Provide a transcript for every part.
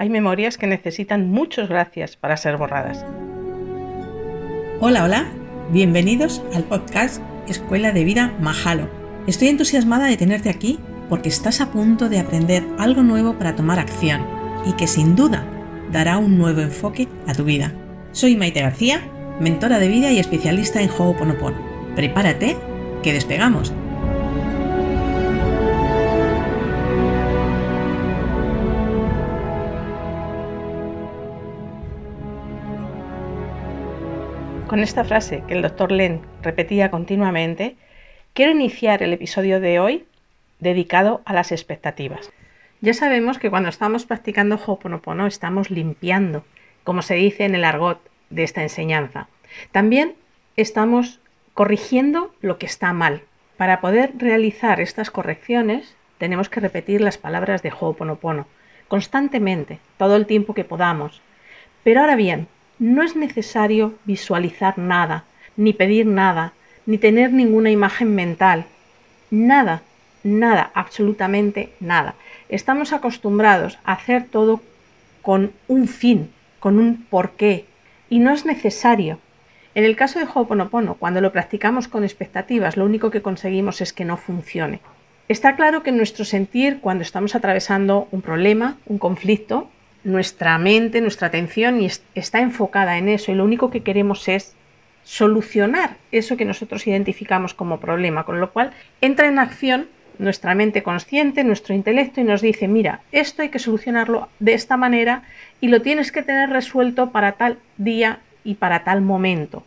Hay memorias que necesitan muchas gracias para ser borradas. Hola, hola. Bienvenidos al podcast Escuela de Vida Mahalo. Estoy entusiasmada de tenerte aquí porque estás a punto de aprender algo nuevo para tomar acción y que sin duda dará un nuevo enfoque a tu vida. Soy Maite García, mentora de vida y especialista en Ho'oponopono. Prepárate, que despegamos. Con esta frase que el doctor Len repetía continuamente, quiero iniciar el episodio de hoy dedicado a las expectativas. Ya sabemos que cuando estamos practicando Ho'oponopono estamos limpiando, como se dice en el argot de esta enseñanza. También estamos corrigiendo lo que está mal. Para poder realizar estas correcciones tenemos que repetir las palabras de Ho'oponopono constantemente, todo el tiempo que podamos. Pero ahora bien, no es necesario visualizar nada, ni pedir nada, ni tener ninguna imagen mental. Nada, nada, absolutamente nada. Estamos acostumbrados a hacer todo con un fin, con un porqué, y no es necesario. En el caso de Ho'oponopono, cuando lo practicamos con expectativas, lo único que conseguimos es que no funcione. Está claro que nuestro sentir cuando estamos atravesando un problema, un conflicto, nuestra mente, nuestra atención está enfocada en eso y lo único que queremos es solucionar eso que nosotros identificamos como problema, con lo cual entra en acción nuestra mente consciente, nuestro intelecto y nos dice, mira, esto hay que solucionarlo de esta manera y lo tienes que tener resuelto para tal día y para tal momento.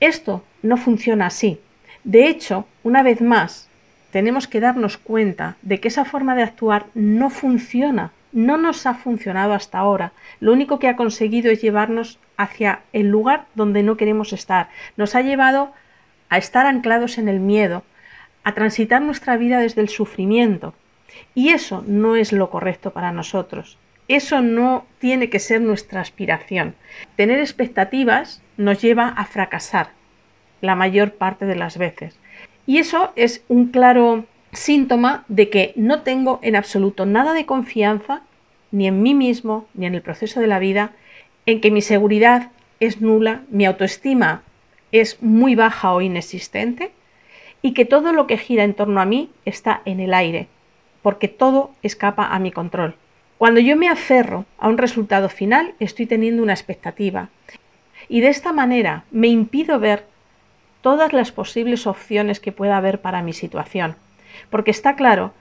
Esto no funciona así. De hecho, una vez más, tenemos que darnos cuenta de que esa forma de actuar no funciona no nos ha funcionado hasta ahora. Lo único que ha conseguido es llevarnos hacia el lugar donde no queremos estar. Nos ha llevado a estar anclados en el miedo, a transitar nuestra vida desde el sufrimiento. Y eso no es lo correcto para nosotros. Eso no tiene que ser nuestra aspiración. Tener expectativas nos lleva a fracasar la mayor parte de las veces. Y eso es un claro síntoma de que no tengo en absoluto nada de confianza ni en mí mismo ni en el proceso de la vida, en que mi seguridad es nula, mi autoestima es muy baja o inexistente y que todo lo que gira en torno a mí está en el aire, porque todo escapa a mi control. Cuando yo me aferro a un resultado final, estoy teniendo una expectativa y de esta manera me impido ver todas las posibles opciones que pueda haber para mi situación. Porque está claro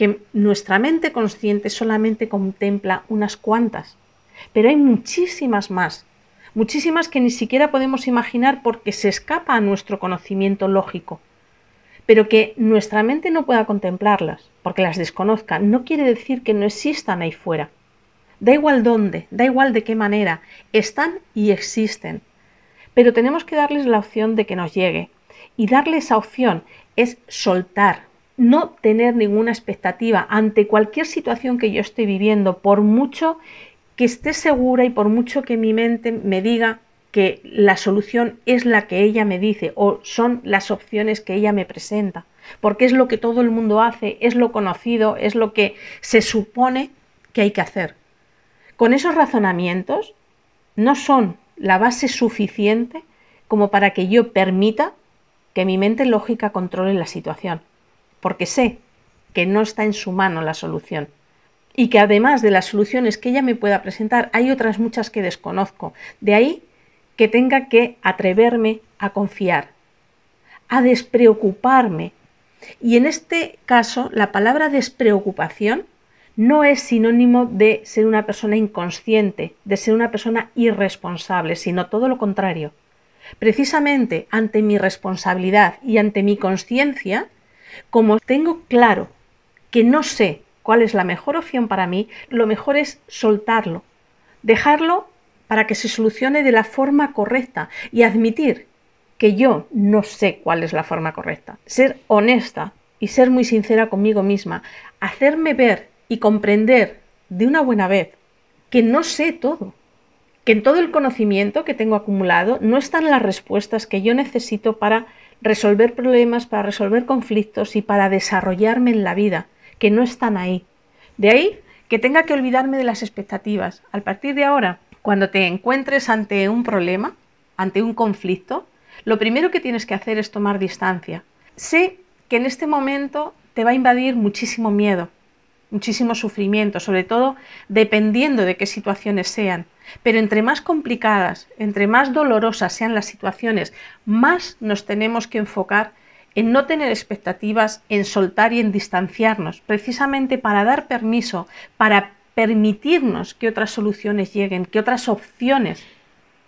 que nuestra mente consciente solamente contempla unas cuantas, pero hay muchísimas más, muchísimas que ni siquiera podemos imaginar porque se escapa a nuestro conocimiento lógico. Pero que nuestra mente no pueda contemplarlas, porque las desconozca, no quiere decir que no existan ahí fuera. Da igual dónde, da igual de qué manera, están y existen. Pero tenemos que darles la opción de que nos llegue. Y darle esa opción es soltar, no tener ninguna expectativa ante cualquier situación que yo esté viviendo, por mucho que esté segura y por mucho que mi mente me diga que la solución es la que ella me dice o son las opciones que ella me presenta, porque es lo que todo el mundo hace, es lo conocido, es lo que se supone que hay que hacer. Con esos razonamientos no son la base suficiente como para que yo permita que mi mente lógica controle la situación porque sé que no está en su mano la solución. Y que además de las soluciones que ella me pueda presentar, hay otras muchas que desconozco. De ahí que tenga que atreverme a confiar, a despreocuparme. Y en este caso, la palabra despreocupación no es sinónimo de ser una persona inconsciente, de ser una persona irresponsable, sino todo lo contrario. Precisamente ante mi responsabilidad y ante mi conciencia, como tengo claro que no sé cuál es la mejor opción para mí, lo mejor es soltarlo, dejarlo para que se solucione de la forma correcta y admitir que yo no sé cuál es la forma correcta. Ser honesta y ser muy sincera conmigo misma, hacerme ver y comprender de una buena vez que no sé todo, que en todo el conocimiento que tengo acumulado no están las respuestas que yo necesito para resolver problemas, para resolver conflictos y para desarrollarme en la vida, que no están ahí. De ahí que tenga que olvidarme de las expectativas. A partir de ahora, cuando te encuentres ante un problema, ante un conflicto, lo primero que tienes que hacer es tomar distancia. Sé que en este momento te va a invadir muchísimo miedo, muchísimo sufrimiento, sobre todo dependiendo de qué situaciones sean. Pero entre más complicadas, entre más dolorosas sean las situaciones, más nos tenemos que enfocar en no tener expectativas, en soltar y en distanciarnos, precisamente para dar permiso, para permitirnos que otras soluciones lleguen, que otras opciones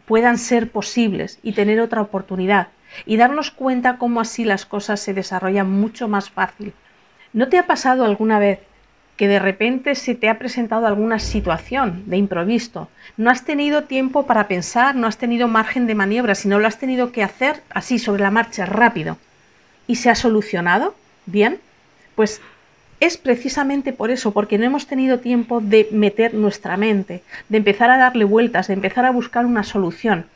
puedan ser posibles y tener otra oportunidad y darnos cuenta cómo así las cosas se desarrollan mucho más fácil. ¿No te ha pasado alguna vez que de repente se te ha presentado alguna situación de improviso, no has tenido tiempo para pensar, no has tenido margen de maniobra, sino lo has tenido que hacer así sobre la marcha rápido y se ha solucionado? Bien, pues es precisamente por eso, porque no hemos tenido tiempo de meter nuestra mente, de empezar a darle vueltas, de empezar a buscar una solución.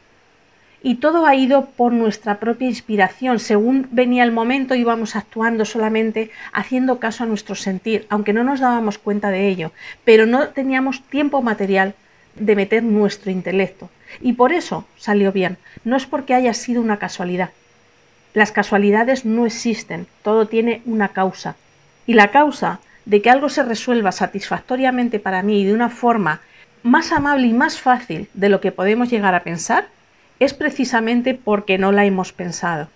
Y todo ha ido por nuestra propia inspiración. Según venía el momento íbamos actuando solamente haciendo caso a nuestro sentir, aunque no nos dábamos cuenta de ello, pero no teníamos tiempo material de meter nuestro intelecto. Y por eso salió bien. No es porque haya sido una casualidad. Las casualidades no existen, todo tiene una causa y la causa de que algo se resuelva satisfactoriamente para mí y de una forma más amable y más fácil de lo que podemos llegar a pensar es precisamente porque no la hemos pensado,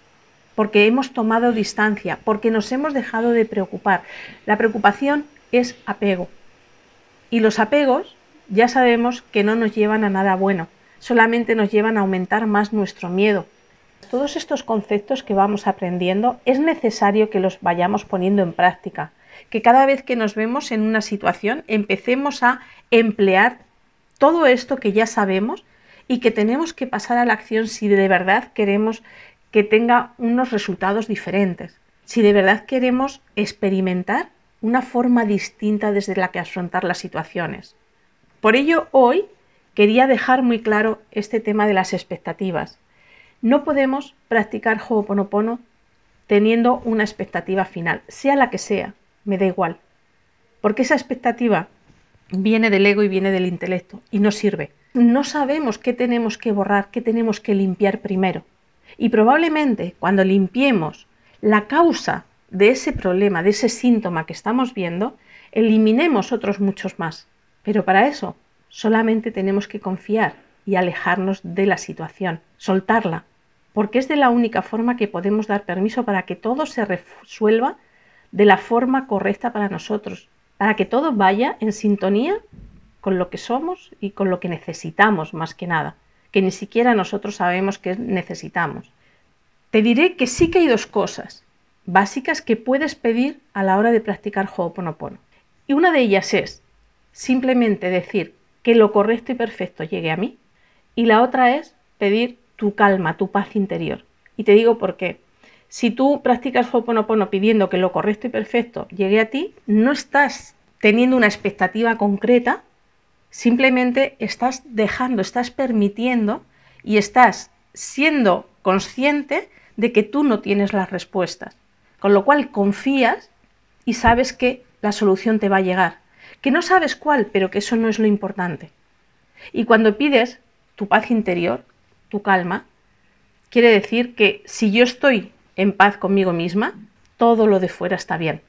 porque hemos tomado distancia, porque nos hemos dejado de preocupar. La preocupación es apego. Y los apegos ya sabemos que no nos llevan a nada bueno, solamente nos llevan a aumentar más nuestro miedo. Todos estos conceptos que vamos aprendiendo es necesario que los vayamos poniendo en práctica, que cada vez que nos vemos en una situación empecemos a emplear todo esto que ya sabemos y que tenemos que pasar a la acción si de verdad queremos que tenga unos resultados diferentes, si de verdad queremos experimentar una forma distinta desde la que afrontar las situaciones. Por ello, hoy quería dejar muy claro este tema de las expectativas. No podemos practicar Ho'oponopono teniendo una expectativa final, sea la que sea, me da igual. Porque esa expectativa viene del ego y viene del intelecto y no sirve. No sabemos qué tenemos que borrar, qué tenemos que limpiar primero. Y probablemente cuando limpiemos la causa de ese problema, de ese síntoma que estamos viendo, eliminemos otros muchos más. Pero para eso solamente tenemos que confiar y alejarnos de la situación, soltarla, porque es de la única forma que podemos dar permiso para que todo se resuelva de la forma correcta para nosotros, para que todo vaya en sintonía con lo que somos y con lo que necesitamos más que nada, que ni siquiera nosotros sabemos que necesitamos. Te diré que sí que hay dos cosas básicas que puedes pedir a la hora de practicar Ho'oponopono. Y una de ellas es simplemente decir que lo correcto y perfecto llegue a mí. Y la otra es pedir tu calma, tu paz interior. Y te digo por qué. Si tú practicas Ho'oponopono pidiendo que lo correcto y perfecto llegue a ti, no estás teniendo una expectativa concreta, simplemente estás dejando, estás permitiendo y estás siendo consciente de que tú no tienes las respuestas. Con lo cual confías y sabes que la solución te va a llegar. Que no sabes cuál, pero que eso no es lo importante. Y cuando pides tu paz interior, tu calma, quiere decir que si yo estoy en paz conmigo misma, todo lo de fuera está bien.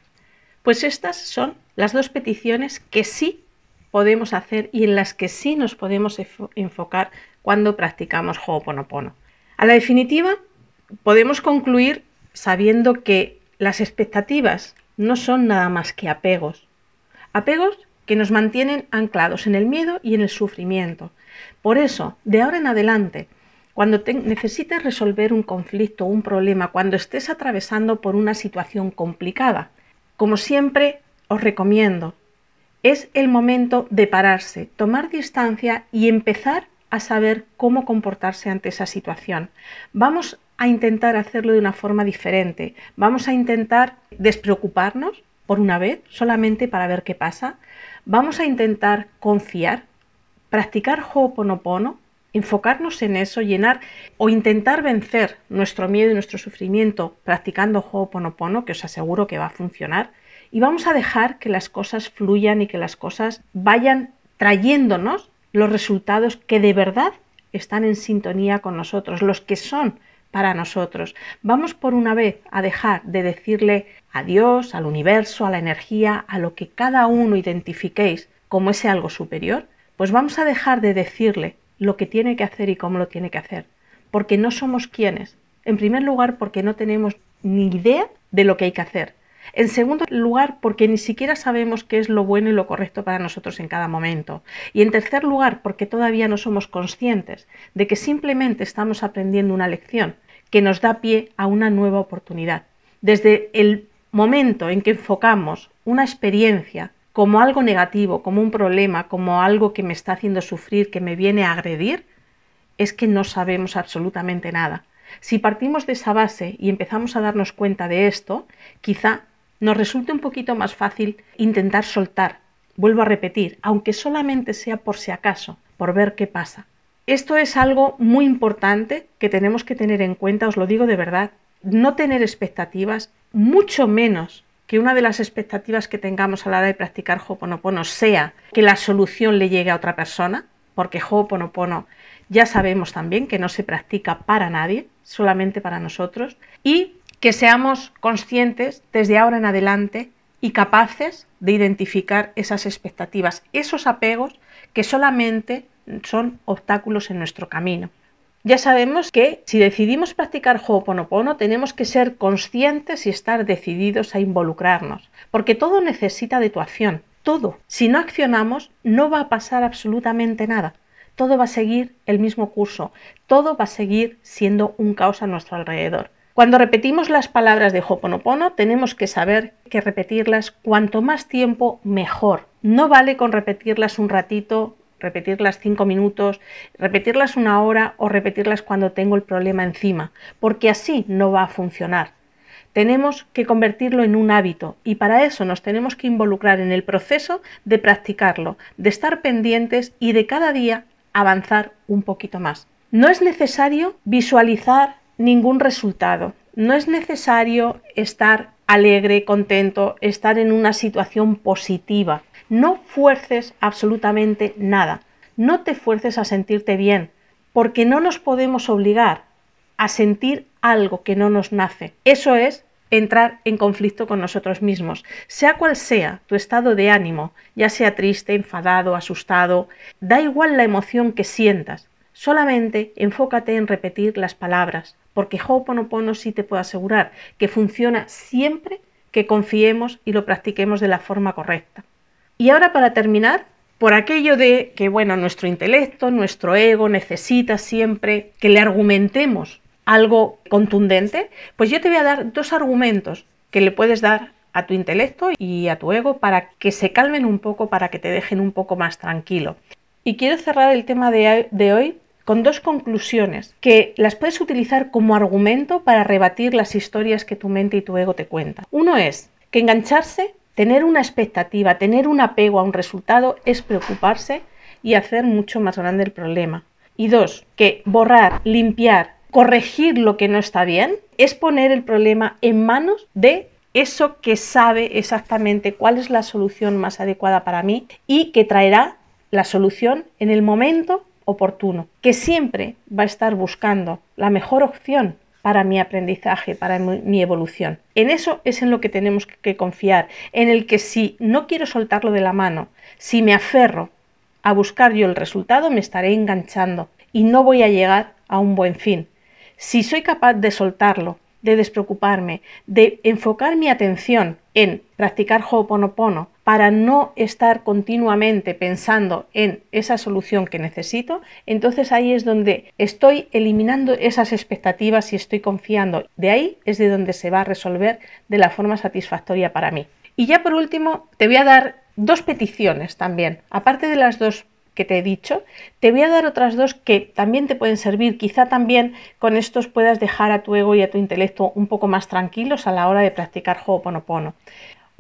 Pues estas son las dos peticiones que sí podemos hacer y en las que sí nos podemos enfocar cuando practicamos Ho'oponopono. A la definitiva, podemos concluir sabiendo que las expectativas no son nada más que apegos. Apegos que nos mantienen anclados en el miedo y en el sufrimiento. Por eso, de ahora en adelante, cuando necesites resolver un conflicto o un problema, cuando estés atravesando por una situación complicada, como siempre os recomiendo, es el momento de pararse, tomar distancia y empezar a saber cómo comportarse ante esa situación. Vamos a intentar hacerlo de una forma diferente. Vamos a intentar despreocuparnos por una vez, solamente para ver qué pasa. Vamos a intentar confiar, practicar Ho'oponopono, enfocarnos en eso, llenar o intentar vencer nuestro miedo y nuestro sufrimiento practicando Ho'oponopono, que os aseguro que va a funcionar, y vamos a dejar que las cosas fluyan y que las cosas vayan trayéndonos los resultados que de verdad están en sintonía con nosotros, los que son para nosotros. Vamos por una vez a dejar de decirle a Dios, al universo, a la energía, a lo que cada uno identifiquéis como ese algo superior, pues vamos a dejar de decirle lo que tiene que hacer y cómo lo tiene que hacer, porque no somos quienes. En primer lugar, porque no tenemos ni idea de lo que hay que hacer. En segundo lugar, porque ni siquiera sabemos qué es lo bueno y lo correcto para nosotros en cada momento. Y en tercer lugar, porque todavía no somos conscientes de que simplemente estamos aprendiendo una lección que nos da pie a una nueva oportunidad. Desde el momento en que enfocamos una experiencia como algo negativo, como un problema, como algo que me está haciendo sufrir, que me viene a agredir, es que no sabemos absolutamente nada. Si partimos de esa base y empezamos a darnos cuenta de esto, quizá nos resulte un poquito más fácil intentar soltar. Vuelvo a repetir, aunque solamente sea por si acaso, por ver qué pasa. Esto es algo muy importante que tenemos que tener en cuenta, os lo digo de verdad, no tener expectativas, mucho menos que una de las expectativas que tengamos a la hora de practicar Ho'oponopono sea que la solución le llegue a otra persona, porque Ho'oponopono ya sabemos también que no se practica para nadie, solamente para nosotros, y que seamos conscientes desde ahora en adelante y capaces de identificar esas expectativas, esos apegos que solamente son obstáculos en nuestro camino. Ya sabemos que si decidimos practicar Ho'oponopono tenemos que ser conscientes y estar decididos a involucrarnos, porque todo necesita de tu acción, todo. Si no accionamos no va a pasar absolutamente nada. Todo va a seguir el mismo curso, todo va a seguir siendo un caos a nuestro alrededor. Cuando repetimos las palabras de Ho'oponopono, tenemos que saber que repetirlas cuanto más tiempo mejor. No vale con repetirlas un ratito, repetirlas cinco minutos, repetirlas una hora o repetirlas cuando tengo el problema encima, porque así no va a funcionar. Tenemos que convertirlo en un hábito y para eso nos tenemos que involucrar en el proceso de practicarlo, de estar pendientes y de cada día avanzar un poquito más. No es necesario visualizar ningún resultado. No es necesario estar alegre, contento, estar en una situación positiva. No fuerces absolutamente nada. No te fuerces a sentirte bien, porque no nos podemos obligar a sentir algo que no nos nace. Eso es entrar en conflicto con nosotros mismos. Sea cual sea tu estado de ánimo, ya sea triste, enfadado, asustado, da igual la emoción que sientas. Solamente enfócate en repetir las palabras, porque Ho'oponopono sí te puedo asegurar que funciona siempre que confiemos y lo practiquemos de la forma correcta. Y ahora para terminar, por aquello de que bueno, nuestro intelecto, nuestro ego necesita siempre que le argumentemos algo contundente, pues yo te voy a dar dos argumentos que le puedes dar a tu intelecto y a tu ego para que se calmen un poco, para que te dejen un poco más tranquilo. Y quiero cerrar el tema de, hoy con dos conclusiones que las puedes utilizar como argumento para rebatir las historias que tu mente y tu ego te cuentan. Uno es que engancharse, tener una expectativa, tener un apego a un resultado es preocuparse y hacer mucho más grande el problema. Y dos, que borrar, limpiar, corregir lo que no está bien es poner el problema en manos de eso que sabe exactamente cuál es la solución más adecuada para mí y que traerá la solución en el momento oportuno, que siempre va a estar buscando la mejor opción para mi aprendizaje, para mi evolución. En eso es en lo que tenemos que confiar, en el que si no quiero soltarlo de la mano, si me aferro a buscar yo el resultado, me estaré enganchando y no voy a llegar a un buen fin. Si soy capaz de soltarlo, de despreocuparme, de enfocar mi atención en practicar Ho'oponopono para no estar continuamente pensando en esa solución que necesito, entonces ahí es donde estoy eliminando esas expectativas y estoy confiando. De ahí es de donde se va a resolver de la forma satisfactoria para mí. Y ya por último, te voy a dar dos peticiones también, aparte de las dos que te he dicho, te voy a dar otras dos que también te pueden servir. Quizá también con estos puedas dejar a tu ego y a tu intelecto un poco más tranquilos a la hora de practicar Ho'oponopono.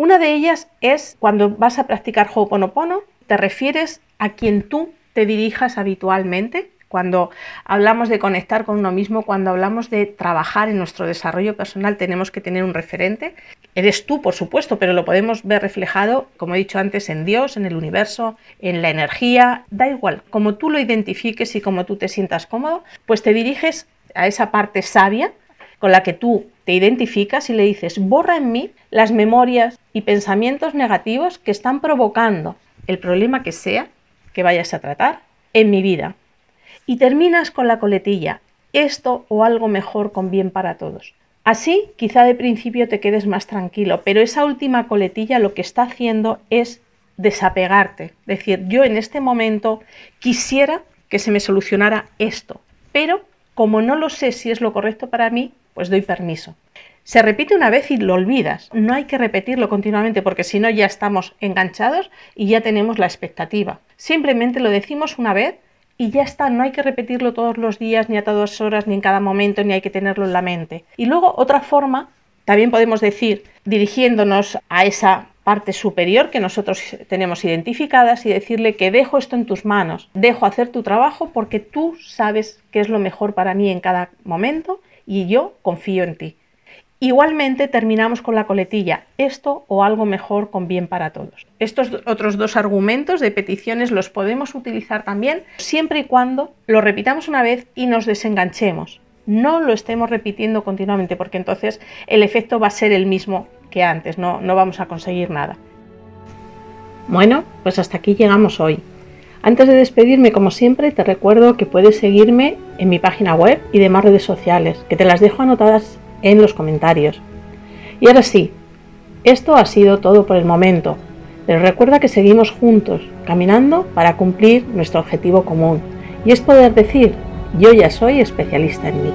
Una de ellas es cuando vas a practicar Ho'oponopono, te refieres a quien tú te dirijas habitualmente, Cuando hablamos de conectar con uno mismo, cuando hablamos de trabajar en nuestro desarrollo personal, tenemos que tener un referente. Eres tú, por supuesto, pero lo podemos ver reflejado, como he dicho antes, en Dios, en el universo, en la energía. Da igual, como tú lo identifiques y como tú te sientas cómodo, pues te diriges a esa parte sabia con la que tú te identificas y le dices, borra en mí las memorias y pensamientos negativos que están provocando el problema que sea que vayas a tratar en mi vida. Y terminas con la coletilla, esto o algo mejor con bien para todos. Así, quizá de principio te quedes más tranquilo, pero esa última coletilla lo que está haciendo es desapegarte. Decir, yo en este momento quisiera que se me solucionara esto, pero como no lo sé si es lo correcto para mí, pues doy permiso. Se repite una vez y lo olvidas. No hay que repetirlo continuamente porque si no ya estamos enganchados y ya tenemos la expectativa. Simplemente lo decimos una vez y ya está, no hay que repetirlo todos los días, ni a todas horas, ni en cada momento, ni hay que tenerlo en la mente. Y luego otra forma, también podemos decir, dirigiéndonos a esa parte superior que nosotros tenemos identificadas y decirle que dejo esto en tus manos, dejo hacer tu trabajo porque tú sabes qué es lo mejor para mí en cada momento y yo confío en ti. Igualmente terminamos con la coletilla, esto o algo mejor con bien para todos. Estos otros dos argumentos de peticiones los podemos utilizar también siempre y cuando lo repitamos una vez y nos desenganchemos. No lo estemos repitiendo continuamente porque entonces el efecto va a ser el mismo que antes, no, no vamos a conseguir nada. Bueno, pues hasta aquí llegamos hoy. Antes de despedirme, como siempre, te recuerdo que puedes seguirme en mi página web y demás redes sociales, que te las dejo anotadas en los comentarios. Y ahora sí, esto ha sido todo por el momento, pero recuerda que seguimos juntos, caminando para cumplir nuestro objetivo común, y es poder decir, yo ya soy especialista en mí.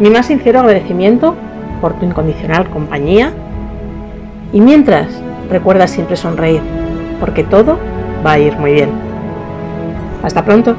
Mi más sincero agradecimiento por tu incondicional compañía. Y mientras, recuerda siempre sonreír, porque todo va a ir muy bien. Hasta pronto.